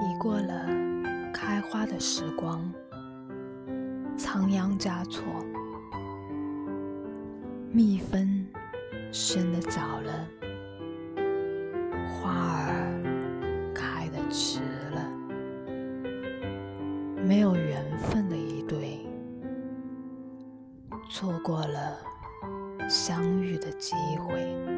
已过了开花的时光仓央嘉措蜜蜂生的早了花儿开的迟了没有缘分的一对错过了相遇的机会。